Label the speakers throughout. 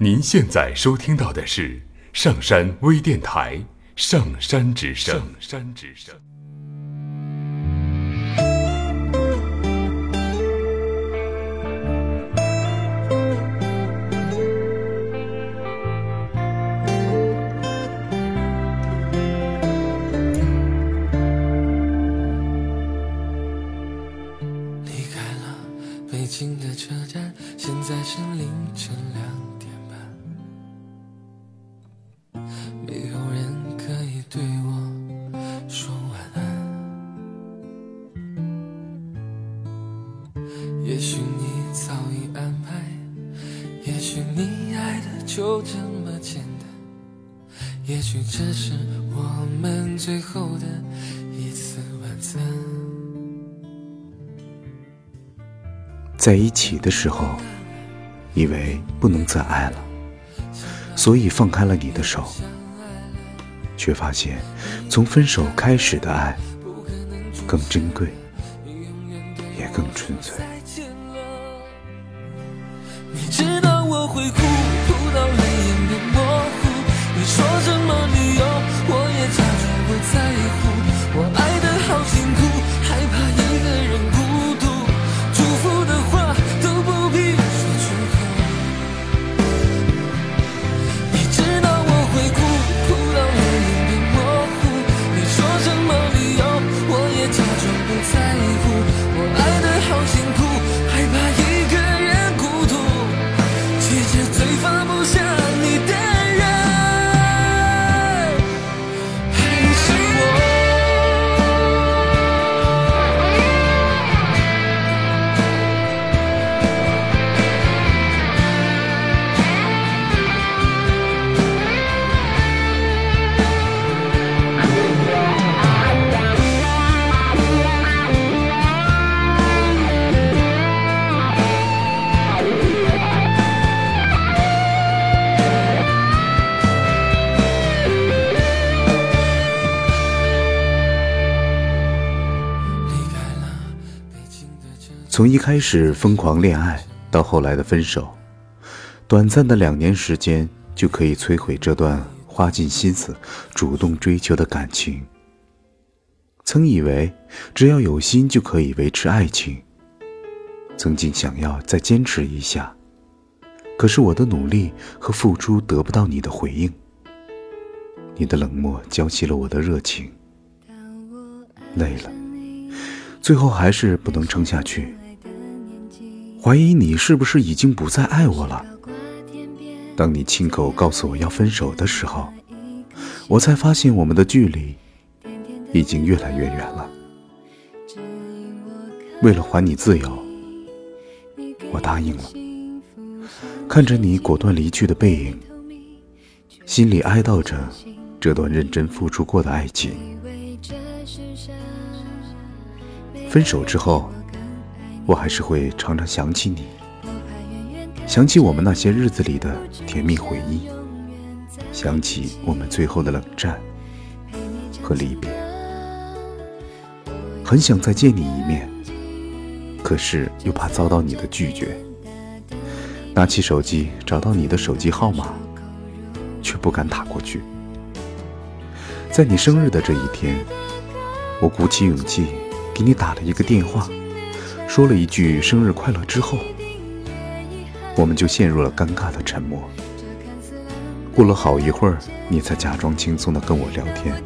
Speaker 1: 您现在收听到的是上山微电台《上山之声》。上山之声。
Speaker 2: 离开了北京的车站，早已安排，也许你爱的就这么简单，也许这是我们最后的一次晚餐。
Speaker 3: 在一起的时候，以为不能再爱了，所以放开了你的手，却发现从分手开始的爱更珍贵，也更纯粹。
Speaker 2: 我会哭，哭到泪眼变模糊。你说什么理由，我也假装不在乎。我爱的好辛苦，
Speaker 3: 从一开始疯狂恋爱到后来的分手，短暂的两年时间就可以摧毁这段花尽心思主动追求的感情。曾以为只要有心就可以维持爱情，曾经想要再坚持一下，可是我的努力和付出得不到你的回应，你的冷漠浇熄了我的热情，累了。最后还是不能撑下去，怀疑你是不是已经不再爱我了。当你亲口告诉我要分手的时候，我才发现我们的距离已经越来越远了。为了还你自由，我答应了。看着你果断离去的背影，心里哀悼着这段认真付出过的爱情。分手之后，我还是会常常想起你，想起我们那些日子里的甜蜜回忆，想起我们最后的冷战和离别。很想再见你一面，可是又怕遭到你的拒绝。拿起手机找到你的手机号码，却不敢打过去。在你生日的这一天，我鼓起勇气。给你打了一个电话，说了一句生日快乐之后，我们就陷入了尴尬的沉默。过了好一会儿，你才假装轻松的跟我聊天。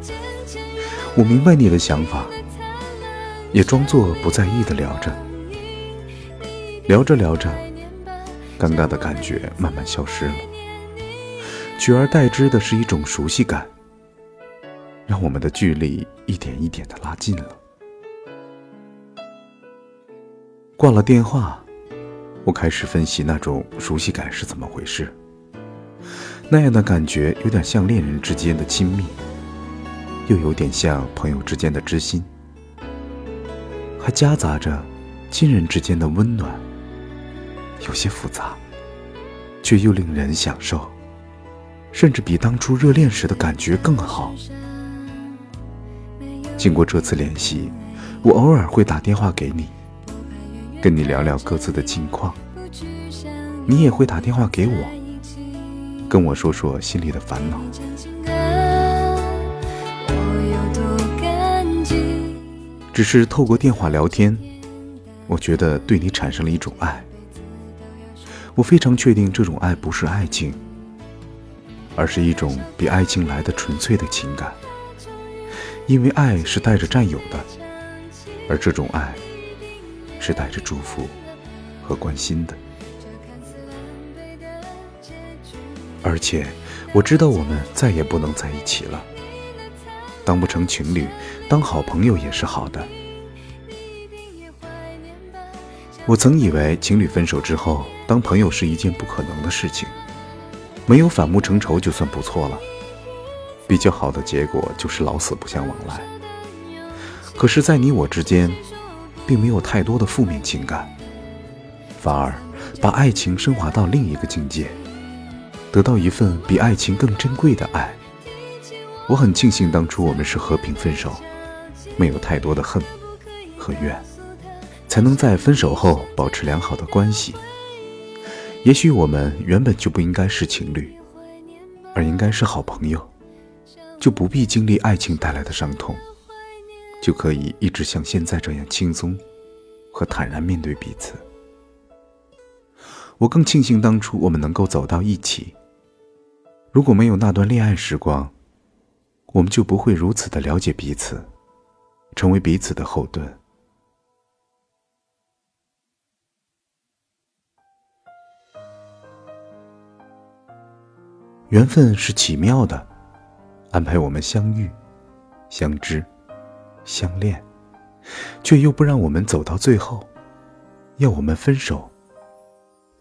Speaker 3: 我明白你的想法，也装作不在意的聊着。聊着聊着，尴尬的感觉慢慢消失了，取而代之的是一种熟悉感，让我们的距离一点一点的拉近了。挂了电话，我开始分析那种熟悉感是怎么回事。那样的感觉有点像恋人之间的亲密，又有点像朋友之间的知心，还夹杂着亲人之间的温暖，有些复杂，却又令人享受，甚至比当初热恋时的感觉更好。经过这次联系，我偶尔会打电话给你，跟你聊聊各自的近况，你也会打电话给我，跟我说说心里的烦恼。只是透过电话聊天，我觉得对你产生了一种爱。我非常确定这种爱不是爱情，而是一种比爱情来的纯粹的情感。因为爱是带着占有的，而这种爱是带着祝福和关心的。而且我知道我们再也不能在一起了。当不成情侣，当好朋友也是好的。我曾以为情侣分手之后当朋友是一件不可能的事情，没有反目成仇就算不错了。比较好的结果就是老死不相往来。可是，在你我之间，并没有太多的负面情感，反而把爱情升华到另一个境界，得到一份比爱情更珍贵的爱。我很庆幸当初我们是和平分手，没有太多的恨和怨，才能在分手后保持良好的关系。也许我们原本就不应该是情侣，而应该是好朋友。就不必经历爱情带来的伤痛，就可以一直像现在这样轻松和坦然面对彼此。我更庆幸当初我们能够走到一起。如果没有那段恋爱时光，我们就不会如此的了解彼此，成为彼此的后盾。缘分是奇妙的。安排我们相遇、相知、相恋，却又不让我们走到最后；要我们分手，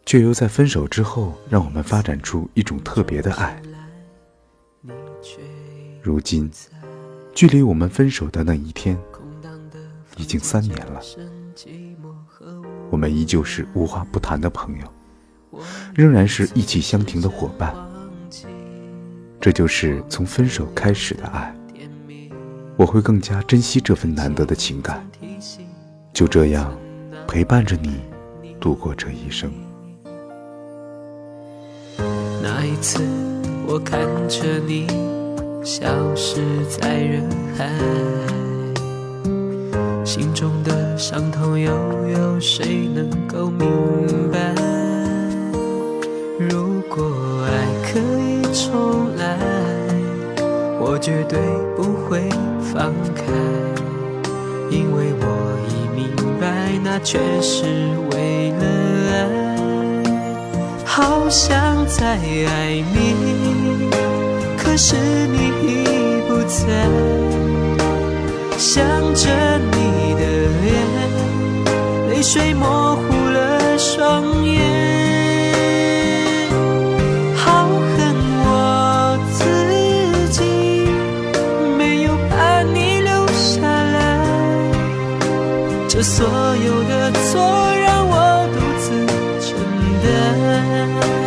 Speaker 3: 却又在分手之后让我们发展出一种特别的爱。如今，距离我们分手的那一天已经三年了，我们依旧是无话不谈的朋友，仍然是一起相挺的伙伴。这就是从分手开始的爱，我会更加珍惜这份难得的情感，就这样陪伴着你度过这一生。
Speaker 4: 那一次，我看着你消失在人海，心中的伤痛又有谁能够明白？如果爱可以重。我绝对不会放开，因为我已明白，那全是为了爱。好想再爱你，可是你已不在。想着你的脸，泪水模糊了双所有的错让我独自承担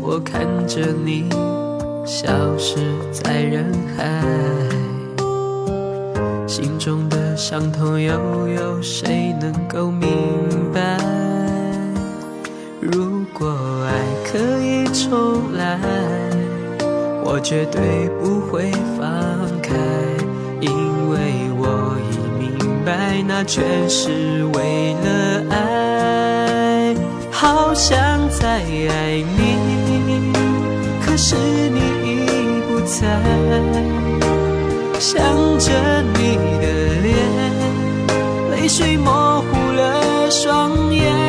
Speaker 4: 我看着你消失在人海，心中的伤痛又有谁能够明白？如果爱可以重来，我绝对不会放开，因为我已明白，那全是为了爱，好想再爱你。可是你已不在，想着你的脸，泪水模糊了双眼。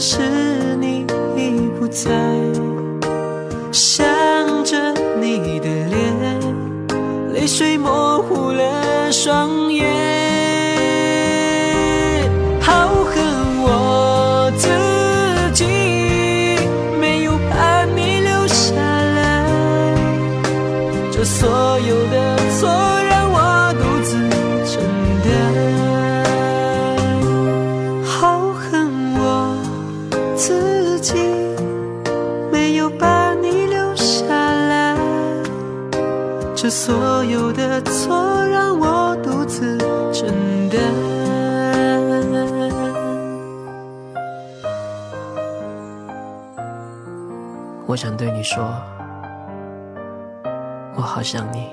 Speaker 4: 是你已不在。想着你的脸，泪水模糊了双眼。好恨我自己，没有把你留下来。这所有的错所有的错让我独自承担。我想对你说，我好想你。